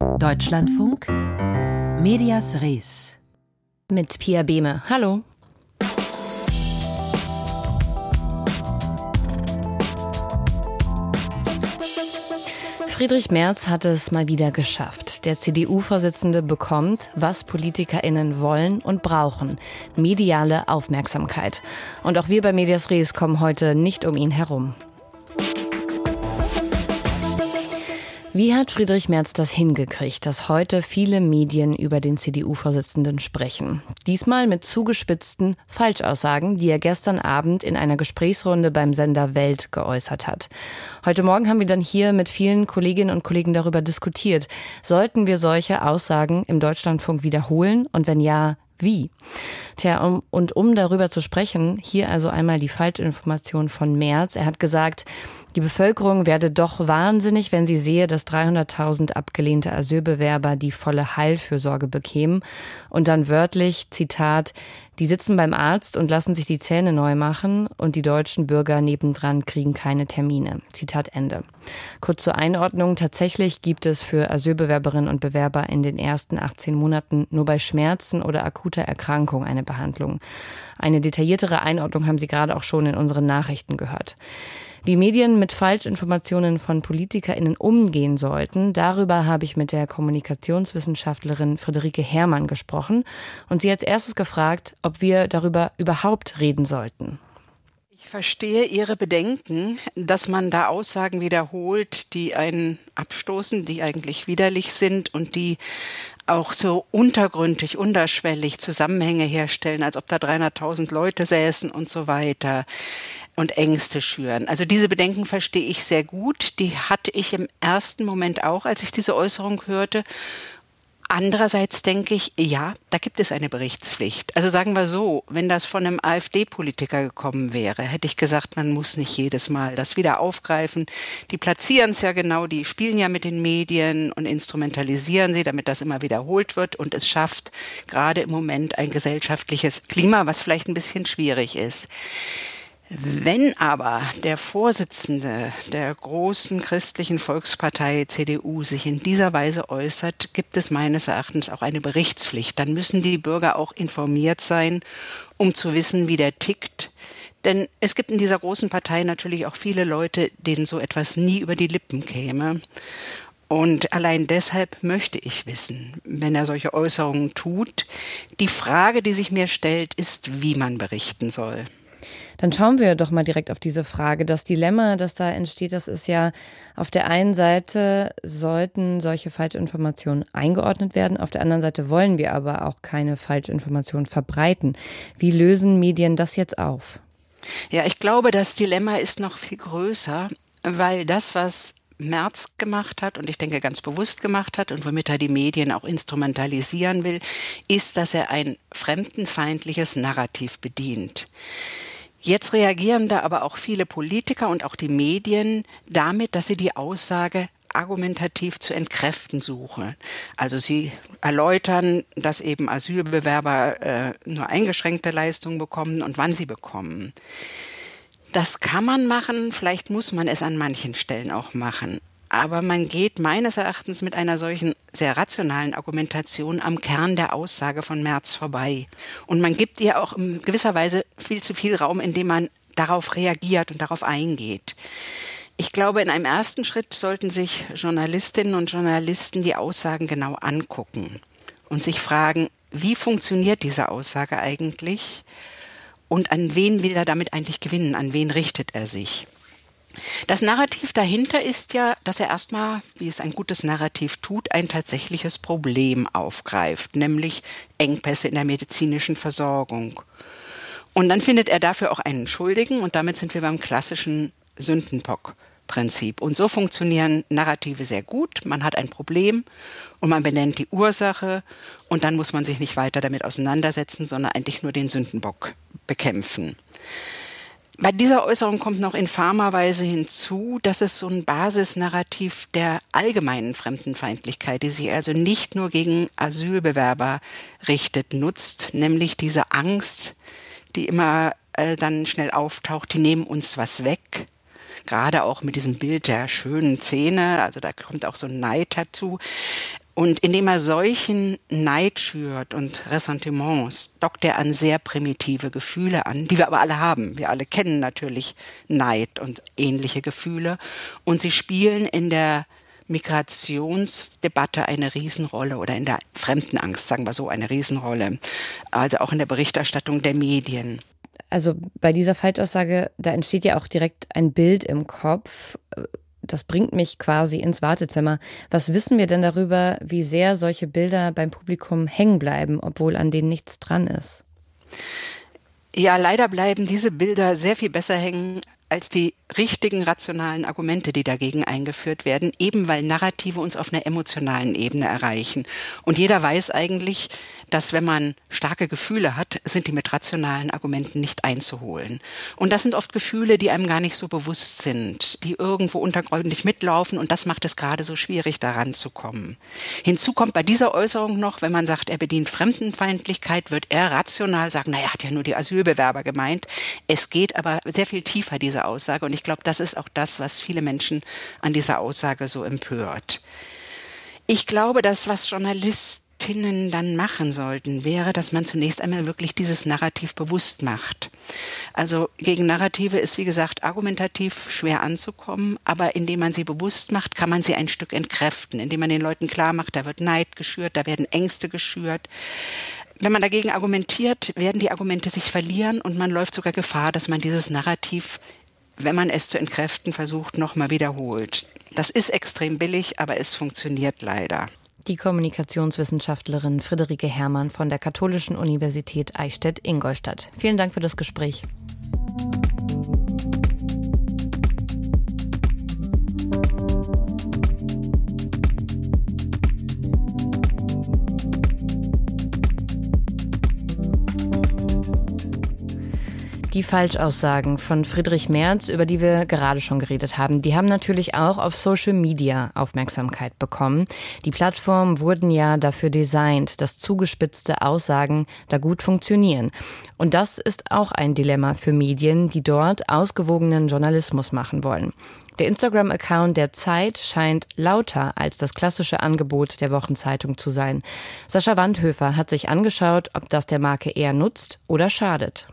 Deutschlandfunk Medias Res mit Pia Behme. Hallo. Friedrich Merz hat es mal wieder geschafft. Der CDU-Vorsitzende bekommt, was PolitikerInnen wollen und brauchen. Mediale Aufmerksamkeit. Und auch wir bei Medias Res kommen heute nicht um ihn herum. Wie hat Friedrich Merz das hingekriegt, dass heute viele Medien über den CDU-Vorsitzenden sprechen? Diesmal mit zugespitzten Falschaussagen, die er gestern Abend in einer Gesprächsrunde beim Sender Welt geäußert hat. Heute Morgen haben wir dann hier mit vielen Kolleginnen und Kollegen darüber diskutiert. Sollten wir solche Aussagen im Deutschlandfunk wiederholen? Und wenn ja, wie? Tja, um, und um darüber zu sprechen, hier also einmal die Falschinformation von Merz. Er hat gesagt, die Bevölkerung werde doch wahnsinnig, wenn sie sehe, dass 300.000 abgelehnte Asylbewerber die volle Heilfürsorge bekämen. Und dann wörtlich, Zitat, die sitzen beim Arzt und lassen sich die Zähne neu machen und die deutschen Bürger nebendran kriegen keine Termine. Zitat Ende. Kurz zur Einordnung. Tatsächlich gibt es für Asylbewerberinnen und Bewerber in den ersten 18 Monaten nur bei Schmerzen oder akuter Erkrankung eine Behandlung. Eine detailliertere Einordnung haben Sie gerade auch schon in unseren Nachrichten gehört. Wie Medien mit Falschinformationen von PolitikerInnen umgehen sollten, darüber habe ich mit der Kommunikationswissenschaftlerin Friederike Herrmann gesprochen und sie als erstes gefragt, ob wir darüber überhaupt reden sollten. Ich verstehe Ihre Bedenken, dass man da Aussagen wiederholt, die einen abstoßen, die eigentlich widerlich sind und die auch so untergründig, unterschwellig Zusammenhänge herstellen, als ob da 300.000 Leute säßen und so weiter und Ängste schüren. Also diese Bedenken verstehe ich sehr gut. Die hatte ich im ersten Moment auch, als ich diese Äußerung hörte. Andererseits denke ich, ja, da gibt es eine Berichtspflicht. Also sagen wir so, wenn das von einem AfD-Politiker gekommen wäre, hätte ich gesagt, man muss nicht jedes Mal das wieder aufgreifen. Die platzieren es ja genau, die spielen ja mit den Medien und instrumentalisieren sie, damit das immer wiederholt wird und es schafft gerade im Moment ein gesellschaftliches Klima, was vielleicht ein bisschen schwierig ist. Wenn aber der Vorsitzende der großen christlichen Volkspartei CDU sich in dieser Weise äußert, gibt es meines Erachtens auch eine Berichtspflicht. Dann müssen die Bürger auch informiert sein, um zu wissen, wie der tickt. Denn es gibt in dieser großen Partei natürlich auch viele Leute, denen so etwas nie über die Lippen käme. Und allein deshalb möchte ich wissen, wenn er solche Äußerungen tut. Die Frage, die sich mir stellt, ist, wie man berichten soll. Dann schauen wir doch mal direkt auf diese Frage. Das Dilemma, das da entsteht, das ist ja auf der einen Seite sollten solche Falschinformationen eingeordnet werden, auf der anderen Seite wollen wir aber auch keine Falschinformationen verbreiten. Wie lösen Medien das jetzt auf? Ja, ich glaube, das Dilemma ist noch viel größer, weil das, was Merz gemacht hat und ich denke ganz bewusst gemacht hat und womit er die Medien auch instrumentalisieren will, ist, dass er ein fremdenfeindliches Narrativ bedient. Jetzt reagieren da aber auch viele Politiker und auch die Medien damit, dass sie die Aussage argumentativ zu entkräften suchen. Also sie erläutern, dass eben Asylbewerber äh, nur eingeschränkte Leistungen bekommen und wann sie bekommen. Das kann man machen, vielleicht muss man es an manchen Stellen auch machen. Aber man geht meines Erachtens mit einer solchen sehr rationalen Argumentation am Kern der Aussage von Merz vorbei. Und man gibt ihr auch in gewisser Weise viel zu viel Raum, indem man darauf reagiert und darauf eingeht. Ich glaube, in einem ersten Schritt sollten sich Journalistinnen und Journalisten die Aussagen genau angucken und sich fragen, wie funktioniert diese Aussage eigentlich und an wen will er damit eigentlich gewinnen, an wen richtet er sich. Das Narrativ dahinter ist ja, dass er erstmal, wie es ein gutes Narrativ tut, ein tatsächliches Problem aufgreift, nämlich Engpässe in der medizinischen Versorgung. Und dann findet er dafür auch einen Schuldigen und damit sind wir beim klassischen Sündenbock-Prinzip. Und so funktionieren Narrative sehr gut. Man hat ein Problem und man benennt die Ursache und dann muss man sich nicht weiter damit auseinandersetzen, sondern eigentlich nur den Sündenbock bekämpfen. Bei dieser Äußerung kommt noch infamer Weise hinzu, dass es so ein Basisnarrativ der allgemeinen Fremdenfeindlichkeit, die sich also nicht nur gegen Asylbewerber richtet, nutzt, nämlich diese Angst, die immer äh, dann schnell auftaucht, die nehmen uns was weg. Gerade auch mit diesem Bild der schönen Zähne, also da kommt auch so ein Neid dazu. Und indem er solchen Neid schürt und Ressentiments, dockt er an sehr primitive Gefühle an, die wir aber alle haben. Wir alle kennen natürlich Neid und ähnliche Gefühle. Und sie spielen in der Migrationsdebatte eine Riesenrolle oder in der Fremdenangst, sagen wir so, eine Riesenrolle. Also auch in der Berichterstattung der Medien. Also bei dieser Falschaussage, da entsteht ja auch direkt ein Bild im Kopf das bringt mich quasi ins Wartezimmer. Was wissen wir denn darüber, wie sehr solche Bilder beim Publikum hängen bleiben, obwohl an denen nichts dran ist? Ja, leider bleiben diese Bilder sehr viel besser hängen als die richtigen rationalen Argumente, die dagegen eingeführt werden, eben weil Narrative uns auf einer emotionalen Ebene erreichen. Und jeder weiß eigentlich, dass wenn man starke Gefühle hat, sind die mit rationalen Argumenten nicht einzuholen. Und das sind oft Gefühle, die einem gar nicht so bewusst sind, die irgendwo untergründig mitlaufen und das macht es gerade so schwierig, daran zu kommen. Hinzu kommt bei dieser Äußerung noch, wenn man sagt, er bedient Fremdenfeindlichkeit, wird er rational sagen, naja, hat ja nur die Asylbewerber gemeint. Es geht aber sehr viel tiefer, diese Aussage. Und ich glaube, das ist auch das, was viele Menschen an dieser Aussage so empört. Ich glaube, dass was Journalistinnen dann machen sollten, wäre, dass man zunächst einmal wirklich dieses Narrativ bewusst macht. Also gegen Narrative ist, wie gesagt, argumentativ schwer anzukommen, aber indem man sie bewusst macht, kann man sie ein Stück entkräften, indem man den Leuten klar macht, da wird Neid geschürt, da werden Ängste geschürt. Wenn man dagegen argumentiert, werden die Argumente sich verlieren und man läuft sogar Gefahr, dass man dieses Narrativ, wenn man es zu entkräften versucht, nochmal wiederholt. Das ist extrem billig, aber es funktioniert leider. Die Kommunikationswissenschaftlerin Friederike Herrmann von der Katholischen Universität Eichstätt-Ingolstadt. Vielen Dank für das Gespräch. Die Falschaussagen von Friedrich Merz, über die wir gerade schon geredet haben, die haben natürlich auch auf Social Media Aufmerksamkeit bekommen. Die Plattformen wurden ja dafür designt, dass zugespitzte Aussagen da gut funktionieren. Und das ist auch ein Dilemma für Medien, die dort ausgewogenen Journalismus machen wollen. Der Instagram-Account der Zeit scheint lauter als das klassische Angebot der Wochenzeitung zu sein. Sascha Wandhöfer hat sich angeschaut, ob das der Marke eher nutzt oder schadet.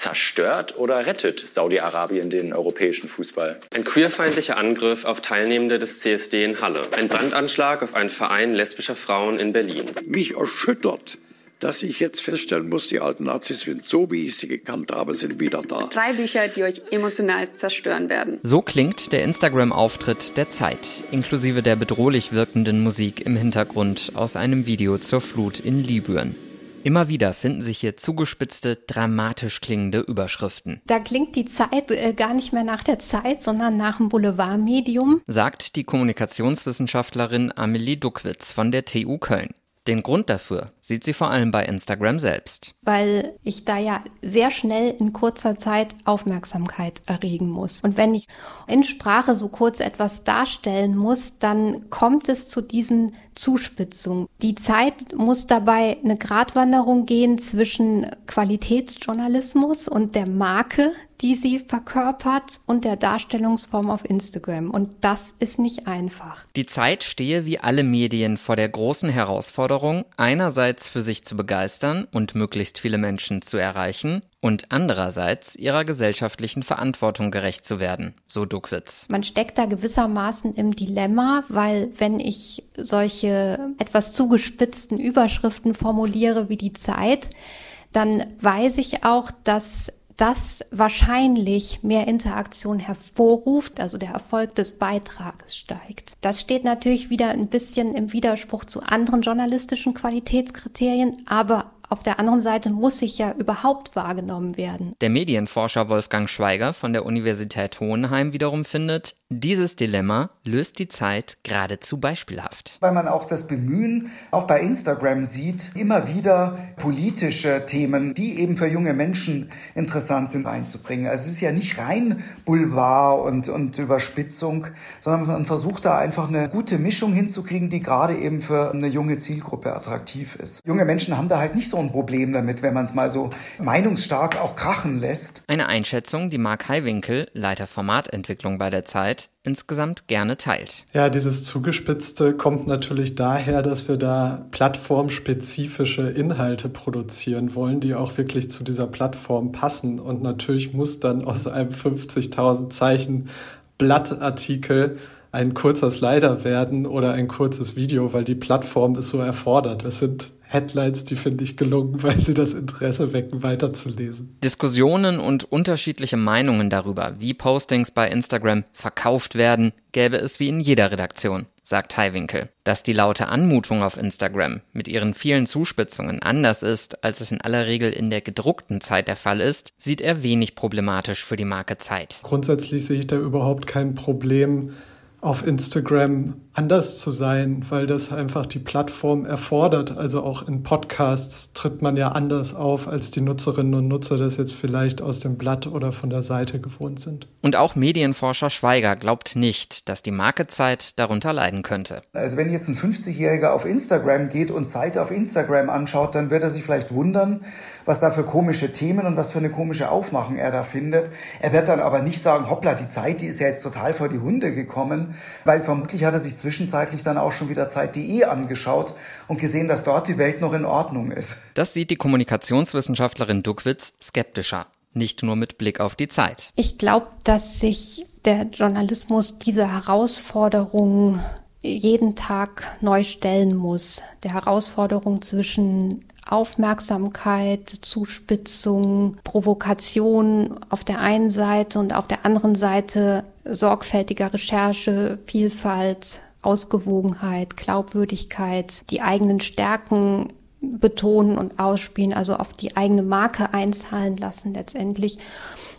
Zerstört oder rettet Saudi-Arabien den europäischen Fußball? Ein queerfeindlicher Angriff auf Teilnehmende des CSD in Halle. Ein Brandanschlag auf einen Verein lesbischer Frauen in Berlin. Mich erschüttert, dass ich jetzt feststellen muss, die alten Nazis sind so, wie ich sie gekannt habe, sind wieder da. Drei Bücher, die euch emotional zerstören werden. So klingt der Instagram-Auftritt der Zeit, inklusive der bedrohlich wirkenden Musik im Hintergrund aus einem Video zur Flut in Libyen. Immer wieder finden sich hier zugespitzte, dramatisch klingende Überschriften. Da klingt die Zeit äh, gar nicht mehr nach der Zeit, sondern nach dem Boulevardmedium, sagt die Kommunikationswissenschaftlerin Amelie Duckwitz von der TU Köln. Den Grund dafür sieht sie vor allem bei Instagram selbst. Weil ich da ja sehr schnell in kurzer Zeit Aufmerksamkeit erregen muss. Und wenn ich in Sprache so kurz etwas darstellen muss, dann kommt es zu diesen Zuspitzungen. Die Zeit muss dabei eine Gratwanderung gehen zwischen Qualitätsjournalismus und der Marke, die sie verkörpert und der Darstellungsform auf Instagram. Und das ist nicht einfach. Die Zeit stehe wie alle Medien vor der großen Herausforderung, einerseits für sich zu begeistern und möglichst viele Menschen zu erreichen und andererseits ihrer gesellschaftlichen Verantwortung gerecht zu werden, so Duckwitz. Man steckt da gewissermaßen im Dilemma, weil wenn ich solche etwas zugespitzten Überschriften formuliere wie die Zeit, dann weiß ich auch, dass das wahrscheinlich mehr Interaktion hervorruft, also der Erfolg des Beitrages steigt. Das steht natürlich wieder ein bisschen im Widerspruch zu anderen journalistischen Qualitätskriterien, aber auf der anderen Seite muss ich ja überhaupt wahrgenommen werden. Der Medienforscher Wolfgang Schweiger von der Universität Hohenheim wiederum findet, dieses Dilemma löst die Zeit geradezu beispielhaft. Weil man auch das Bemühen, auch bei Instagram sieht, immer wieder politische Themen, die eben für junge Menschen interessant sind, einzubringen. Also es ist ja nicht rein Boulevard und, und Überspitzung, sondern man versucht da einfach eine gute Mischung hinzukriegen, die gerade eben für eine junge Zielgruppe attraktiv ist. Junge Menschen haben da halt nicht so ein Problem damit, wenn man es mal so meinungsstark auch krachen lässt. Eine Einschätzung, die Mark Heiwinkel, Leiter Formatentwicklung bei der Zeit, Zeit insgesamt gerne teilt. Ja, dieses Zugespitzte kommt natürlich daher, dass wir da plattformspezifische Inhalte produzieren wollen, die auch wirklich zu dieser Plattform passen. Und natürlich muss dann aus einem 50.000 Zeichen Blattartikel ein kurzer Slider werden oder ein kurzes Video, weil die Plattform es so erfordert. Es sind Headlines, die finde ich gelungen, weil sie das Interesse wecken, weiterzulesen. Diskussionen und unterschiedliche Meinungen darüber, wie Postings bei Instagram verkauft werden, gäbe es wie in jeder Redaktion, sagt Heiwinkel. Dass die laute Anmutung auf Instagram mit ihren vielen Zuspitzungen anders ist, als es in aller Regel in der gedruckten Zeit der Fall ist, sieht er wenig problematisch für die Marke Zeit. Grundsätzlich sehe ich da überhaupt kein Problem, auf Instagram anders zu sein, weil das einfach die Plattform erfordert. Also auch in Podcasts tritt man ja anders auf, als die Nutzerinnen und Nutzer das jetzt vielleicht aus dem Blatt oder von der Seite gewohnt sind. Und auch Medienforscher Schweiger glaubt nicht, dass die Markezeit darunter leiden könnte. Also wenn jetzt ein 50-Jähriger auf Instagram geht und Zeit auf Instagram anschaut, dann wird er sich vielleicht wundern, was da für komische Themen und was für eine komische Aufmachung er da findet. Er wird dann aber nicht sagen, hoppla, die Zeit, die ist ja jetzt total vor die Hunde gekommen, weil vermutlich hat er sich zwischenzeitlich dann auch schon wieder Zeit.de angeschaut und gesehen, dass dort die Welt noch in Ordnung ist. Das sieht die Kommunikationswissenschaftlerin Duckwitz skeptischer. Nicht nur mit Blick auf die Zeit. Ich glaube, dass sich der Journalismus dieser Herausforderung jeden Tag neu stellen muss. Der Herausforderung zwischen Aufmerksamkeit, Zuspitzung, Provokation auf der einen Seite und auf der anderen Seite sorgfältiger Recherche, Vielfalt, Ausgewogenheit, Glaubwürdigkeit, die eigenen Stärken betonen und ausspielen, also auf die eigene Marke einzahlen lassen letztendlich.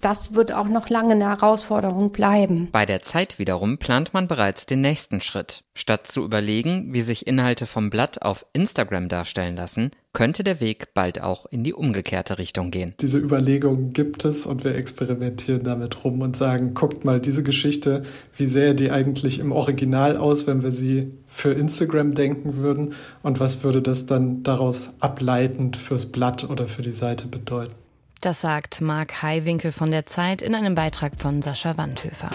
Das wird auch noch lange eine Herausforderung bleiben. Bei der Zeit wiederum plant man bereits den nächsten Schritt. Statt zu überlegen, wie sich Inhalte vom Blatt auf Instagram darstellen lassen, könnte der Weg bald auch in die umgekehrte Richtung gehen. Diese Überlegungen gibt es und wir experimentieren damit rum und sagen, guckt mal, diese Geschichte, wie sähe die eigentlich im Original aus, wenn wir sie für Instagram denken würden und was würde das dann daraus ableitend fürs Blatt oder für die Seite bedeuten? Das sagt Marc Heiwinkel von der Zeit in einem Beitrag von Sascha Wandhöfer.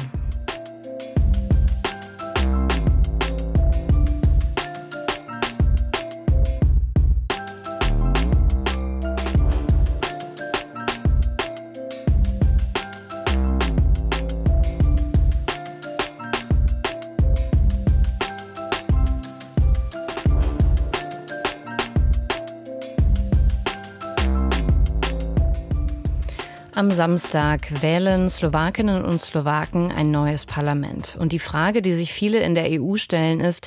Am Samstag wählen Slowakinnen und Slowaken ein neues Parlament. Und die Frage, die sich viele in der EU stellen, ist,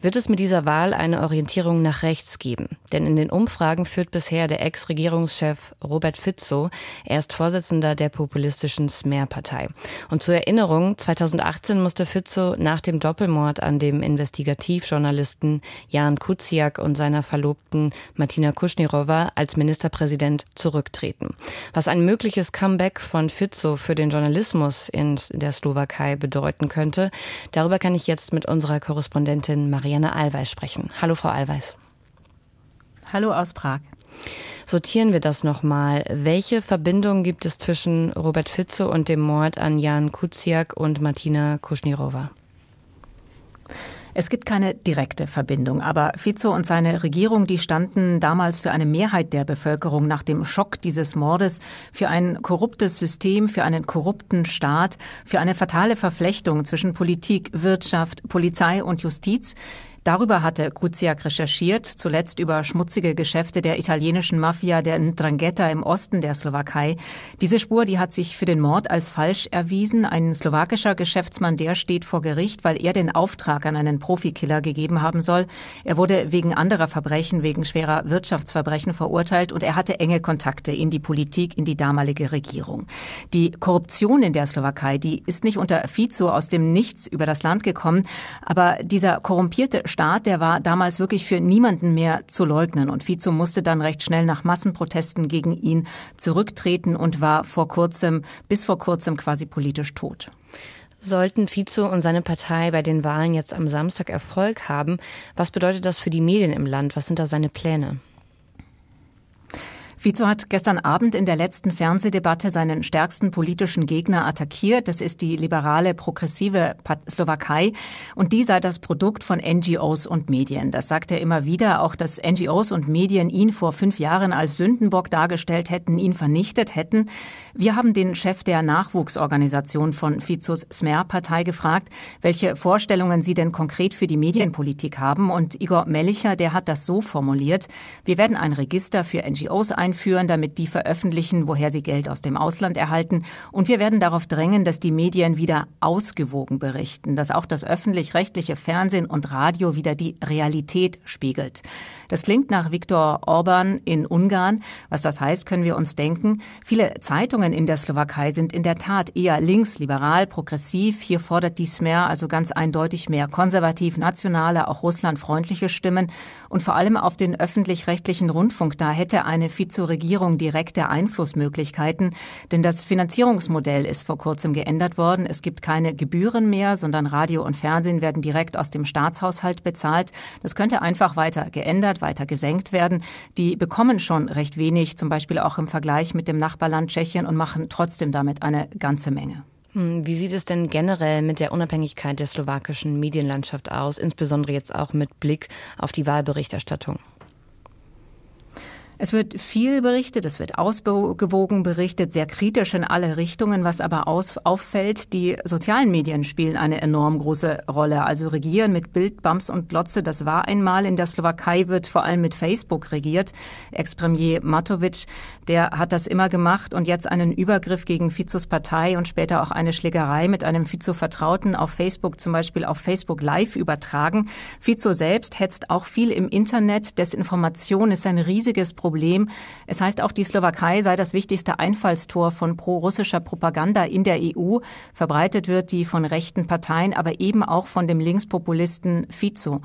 wird es mit dieser Wahl eine Orientierung nach rechts geben. Denn in den Umfragen führt bisher der Ex-Regierungschef Robert Fizzo. Er ist Vorsitzender der populistischen Smer-Partei. Und zur Erinnerung, 2018 musste Fizzo nach dem Doppelmord an dem Investigativjournalisten Jan Kuciak und seiner Verlobten Martina Kuschnirova als Ministerpräsident zurücktreten. Was ein mögliches Comeback von Fizzo für den Journalismus in der Slowakei bedeuten könnte, darüber kann ich jetzt mit unserer Korrespondentin Maria Marianne Allweis sprechen. Hallo, Frau Allweis. Hallo aus Prag. Sortieren wir das nochmal. Welche Verbindung gibt es zwischen Robert Fitze und dem Mord an Jan Kuciak und Martina Kuschnirova? Es gibt keine direkte Verbindung, aber Fico und seine Regierung, die standen damals für eine Mehrheit der Bevölkerung nach dem Schock dieses Mordes für ein korruptes System, für einen korrupten Staat, für eine fatale Verflechtung zwischen Politik, Wirtschaft, Polizei und Justiz. Darüber hatte Kuciak recherchiert, zuletzt über schmutzige Geschäfte der italienischen Mafia der Ndrangheta im Osten der Slowakei. Diese Spur, die hat sich für den Mord als falsch erwiesen. Ein slowakischer Geschäftsmann, der steht vor Gericht, weil er den Auftrag an einen Profikiller gegeben haben soll. Er wurde wegen anderer Verbrechen, wegen schwerer Wirtschaftsverbrechen verurteilt und er hatte enge Kontakte in die Politik, in die damalige Regierung. Die Korruption in der Slowakei, die ist nicht unter Fico aus dem Nichts über das Land gekommen, aber dieser korrumpierte Staat, der war damals wirklich für niemanden mehr zu leugnen. Und Fico musste dann recht schnell nach Massenprotesten gegen ihn zurücktreten und war vor kurzem, bis vor kurzem quasi politisch tot. Sollten Fico und seine Partei bei den Wahlen jetzt am Samstag Erfolg haben, was bedeutet das für die Medien im Land? Was sind da seine Pläne? Fico hat gestern Abend in der letzten Fernsehdebatte seinen stärksten politischen Gegner attackiert. Das ist die liberale progressive Slowakei. Und die sei das Produkt von NGOs und Medien. Das sagt er immer wieder. Auch dass NGOs und Medien ihn vor fünf Jahren als Sündenbock dargestellt hätten, ihn vernichtet hätten. Wir haben den Chef der Nachwuchsorganisation von Fizos Smer-Partei gefragt, welche Vorstellungen sie denn konkret für die Medienpolitik haben. Und Igor Mellicher, der hat das so formuliert. Wir werden ein Register für NGOs ein einführen, damit die veröffentlichen, woher sie Geld aus dem Ausland erhalten. Und wir werden darauf drängen, dass die Medien wieder ausgewogen berichten, dass auch das öffentlich-rechtliche Fernsehen und Radio wieder die Realität spiegelt. Das klingt nach Viktor Orban in Ungarn. Was das heißt, können wir uns denken. Viele Zeitungen in der Slowakei sind in der Tat eher links, liberal, progressiv. Hier fordert dies mehr, also ganz eindeutig mehr konservativ, nationale, auch russlandfreundliche Stimmen. Und vor allem auf den öffentlich-rechtlichen Rundfunk, da hätte eine zur Regierung direkte Einflussmöglichkeiten, denn das Finanzierungsmodell ist vor kurzem geändert worden. Es gibt keine Gebühren mehr, sondern Radio und Fernsehen werden direkt aus dem Staatshaushalt bezahlt. Das könnte einfach weiter geändert, weiter gesenkt werden. Die bekommen schon recht wenig, zum Beispiel auch im Vergleich mit dem Nachbarland Tschechien und machen trotzdem damit eine ganze Menge. Hm, wie sieht es denn generell mit der Unabhängigkeit der slowakischen Medienlandschaft aus, insbesondere jetzt auch mit Blick auf die Wahlberichterstattung? Es wird viel berichtet, es wird ausgewogen berichtet, sehr kritisch in alle Richtungen. Was aber aus, auffällt, die sozialen Medien spielen eine enorm große Rolle. Also regieren mit Bild, Bums und Glotze, das war einmal. In der Slowakei wird vor allem mit Facebook regiert. Ex-Premier Matovic, der hat das immer gemacht und jetzt einen Übergriff gegen Fizos Partei und später auch eine Schlägerei mit einem Fizo-Vertrauten auf Facebook, zum Beispiel auf Facebook Live übertragen. Fizo selbst hetzt auch viel im Internet. Desinformation ist ein riesiges Problem. Problem. Es heißt auch, die Slowakei sei das wichtigste Einfallstor von pro-russischer Propaganda in der EU. Verbreitet wird die von rechten Parteien, aber eben auch von dem Linkspopulisten Fico.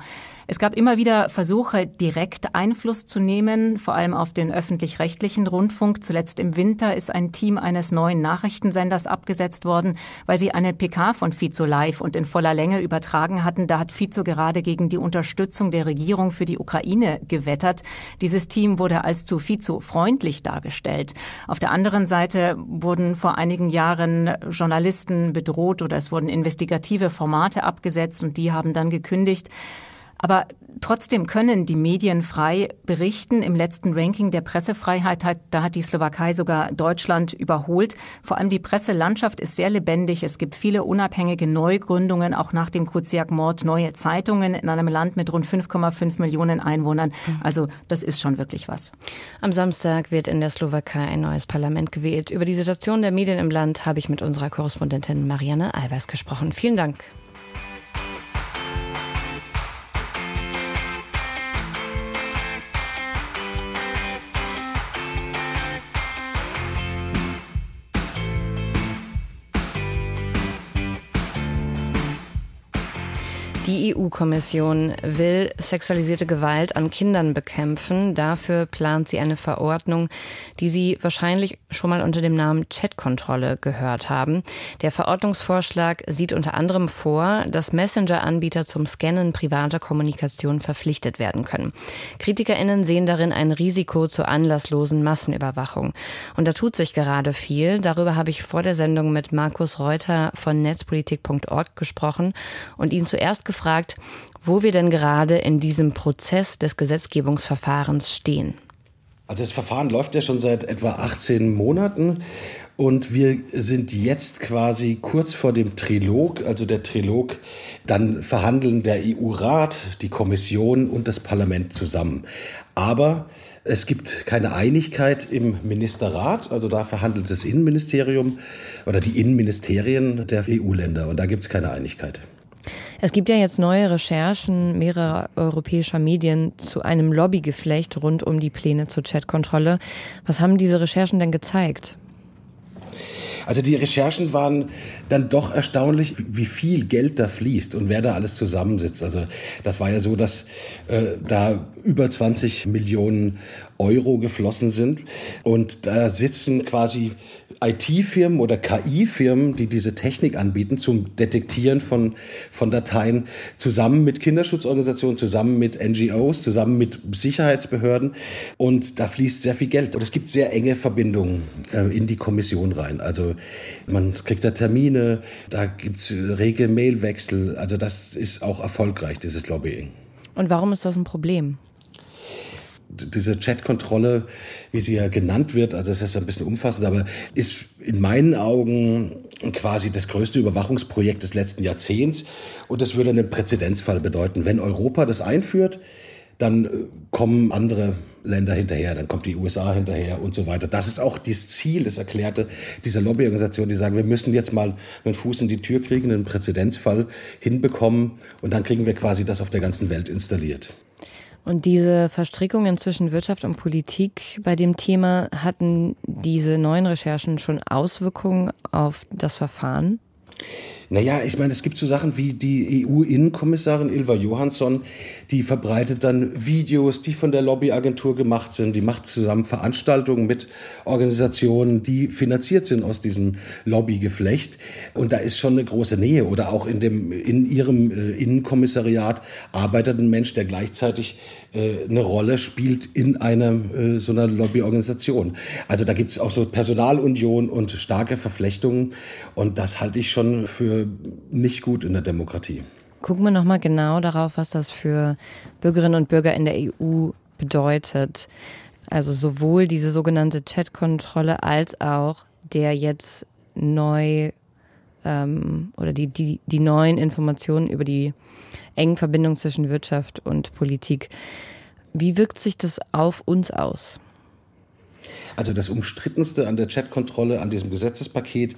Es gab immer wieder Versuche, direkt Einfluss zu nehmen, vor allem auf den öffentlich-rechtlichen Rundfunk. Zuletzt im Winter ist ein Team eines neuen Nachrichtensenders abgesetzt worden, weil sie eine PK von Fico live und in voller Länge übertragen hatten. Da hat Fico gerade gegen die Unterstützung der Regierung für die Ukraine gewettert. Dieses Team wurde als zu Fico freundlich dargestellt. Auf der anderen Seite wurden vor einigen Jahren Journalisten bedroht oder es wurden investigative Formate abgesetzt und die haben dann gekündigt. Aber trotzdem können die Medien frei berichten. Im letzten Ranking der Pressefreiheit hat, da hat die Slowakei sogar Deutschland überholt. Vor allem die Presselandschaft ist sehr lebendig. Es gibt viele unabhängige Neugründungen, auch nach dem Kuciak-Mord neue Zeitungen in einem Land mit rund 5,5 Millionen Einwohnern. Also das ist schon wirklich was. Am Samstag wird in der Slowakei ein neues Parlament gewählt. Über die Situation der Medien im Land habe ich mit unserer Korrespondentin Marianne Albers gesprochen. Vielen Dank. Die EU-Kommission will sexualisierte Gewalt an Kindern bekämpfen. Dafür plant sie eine Verordnung, die Sie wahrscheinlich schon mal unter dem Namen Chatkontrolle gehört haben. Der Verordnungsvorschlag sieht unter anderem vor, dass Messenger-Anbieter zum Scannen privater Kommunikation verpflichtet werden können. KritikerInnen sehen darin ein Risiko zur anlasslosen Massenüberwachung. Und da tut sich gerade viel. Darüber habe ich vor der Sendung mit Markus Reuter von netzpolitik.org gesprochen und ihn zuerst gefragt, gefragt, wo wir denn gerade in diesem Prozess des Gesetzgebungsverfahrens stehen. Also das Verfahren läuft ja schon seit etwa 18 Monaten und wir sind jetzt quasi kurz vor dem Trilog, also der Trilog, dann verhandeln der EU-Rat, die Kommission und das Parlament zusammen. Aber es gibt keine Einigkeit im Ministerrat, also da verhandelt das Innenministerium oder die Innenministerien der EU-Länder und da gibt es keine Einigkeit. Es gibt ja jetzt neue Recherchen mehrerer europäischer Medien zu einem Lobbygeflecht rund um die Pläne zur Chatkontrolle. Was haben diese Recherchen denn gezeigt? Also die Recherchen waren dann doch erstaunlich, wie viel Geld da fließt und wer da alles zusammensitzt. Also das war ja so, dass äh, da über 20 Millionen Euro geflossen sind. Und da sitzen quasi IT-Firmen oder KI-Firmen, die diese Technik anbieten zum Detektieren von, von Dateien, zusammen mit Kinderschutzorganisationen, zusammen mit NGOs, zusammen mit Sicherheitsbehörden. Und da fließt sehr viel Geld. Und es gibt sehr enge Verbindungen äh, in die Kommission rein. Also man kriegt da Termine, da gibt es rege Mailwechsel. Also das ist auch erfolgreich, dieses Lobbying. Und warum ist das ein Problem? Diese Chatkontrolle, wie sie ja genannt wird, also es ist ein bisschen umfassend, aber ist in meinen Augen quasi das größte Überwachungsprojekt des letzten Jahrzehnts. Und das würde einen Präzedenzfall bedeuten. Wenn Europa das einführt, dann äh, kommen andere Länder hinterher, dann kommt die USA hinterher und so weiter. Das ist auch das Ziel, das Erklärte dieser Lobbyorganisation, die sagen, wir müssen jetzt mal einen Fuß in die Tür kriegen, einen Präzedenzfall hinbekommen und dann kriegen wir quasi das auf der ganzen Welt installiert. Und diese Verstrickungen zwischen Wirtschaft und Politik bei dem Thema hatten diese neuen Recherchen schon Auswirkungen auf das Verfahren? Naja, ich meine, es gibt so Sachen wie die EU-Innenkommissarin Ilva Johansson, die verbreitet dann Videos, die von der Lobbyagentur gemacht sind. Die macht zusammen Veranstaltungen mit Organisationen, die finanziert sind aus diesem Lobbygeflecht. Und da ist schon eine große Nähe. Oder auch in, dem, in ihrem äh, Innenkommissariat arbeitet ein Mensch, der gleichzeitig äh, eine Rolle spielt in einer äh, so einer Lobbyorganisation. Also da gibt es auch so Personalunion und starke Verflechtungen. Und das halte ich schon für nicht gut in der Demokratie. Gucken wir nochmal genau darauf, was das für Bürgerinnen und Bürger in der EU bedeutet. Also sowohl diese sogenannte Chatkontrolle als auch der jetzt neu ähm, oder die, die, die neuen Informationen über die engen Verbindungen zwischen Wirtschaft und Politik. Wie wirkt sich das auf uns aus? Also das Umstrittenste an der Chatkontrolle, an diesem Gesetzespaket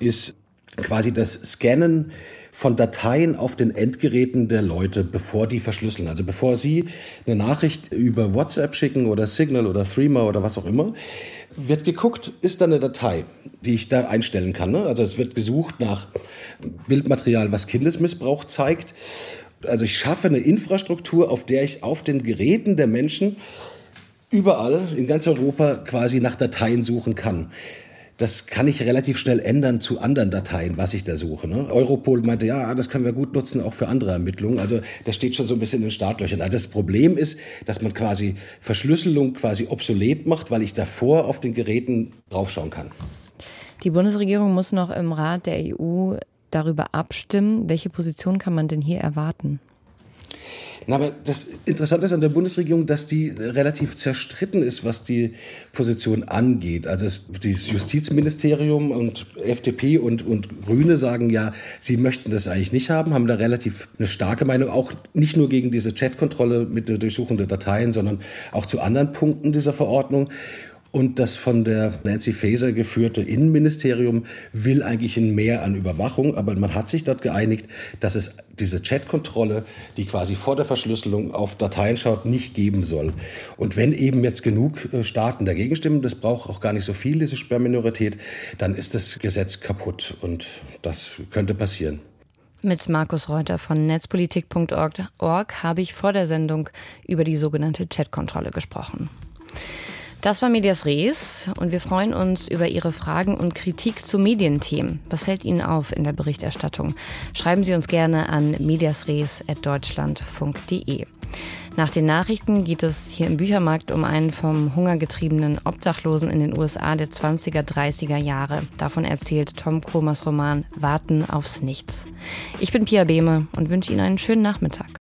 ist quasi das Scannen von Dateien auf den Endgeräten der Leute, bevor die verschlüsseln. Also bevor Sie eine Nachricht über WhatsApp schicken oder Signal oder Threema oder was auch immer, wird geguckt, ist da eine Datei, die ich da einstellen kann. Ne? Also es wird gesucht nach Bildmaterial, was Kindesmissbrauch zeigt. Also ich schaffe eine Infrastruktur, auf der ich auf den Geräten der Menschen überall in ganz Europa quasi nach Dateien suchen kann das kann ich relativ schnell ändern zu anderen Dateien, was ich da suche. Ne? Europol meinte, ja, das können wir gut nutzen, auch für andere Ermittlungen. Also das steht schon so ein bisschen in den Startlöchern. Also das Problem ist, dass man quasi Verschlüsselung quasi obsolet macht, weil ich davor auf den Geräten draufschauen kann. Die Bundesregierung muss noch im Rat der EU darüber abstimmen. Welche Position kann man denn hier erwarten? Na, aber das Interessante ist an der Bundesregierung, dass die relativ zerstritten ist, was die Position angeht. Also das, Justizministerium und FDP und, und Grüne sagen ja, sie möchten das eigentlich nicht haben, haben da relativ eine starke Meinung, auch nicht nur gegen diese Chatkontrolle mit der Durchsuchung der Dateien, sondern auch zu anderen Punkten dieser Verordnung. Und das von der Nancy Faeser geführte Innenministerium will eigentlich ein Mehr an Überwachung, aber man hat sich dort geeinigt, dass es diese Chatkontrolle, die quasi vor der Verschlüsselung auf Dateien schaut, nicht geben soll. Und wenn eben jetzt genug äh, Staaten dagegen stimmen, das braucht auch gar nicht so viel, diese Sperrminorität, dann ist das Gesetz kaputt und das könnte passieren. Mit Markus Reuter von netzpolitik.org habe ich vor der Sendung über die sogenannte Chatkontrolle gesprochen. Das war Medias Res und wir freuen uns über Ihre Fragen und Kritik zu Medienthemen. Was fällt Ihnen auf in der Berichterstattung? Schreiben Sie uns gerne an mediasres.deutschlandfunk.de. Nach den Nachrichten geht es hier im Büchermarkt um einen vom Hunger getriebenen Obdachlosen in den USA der 20er, 30er Jahre. Davon erzählt Tom Kromers Roman Warten aufs Nichts. Ich bin Pia Behme und wünsche Ihnen einen schönen Nachmittag.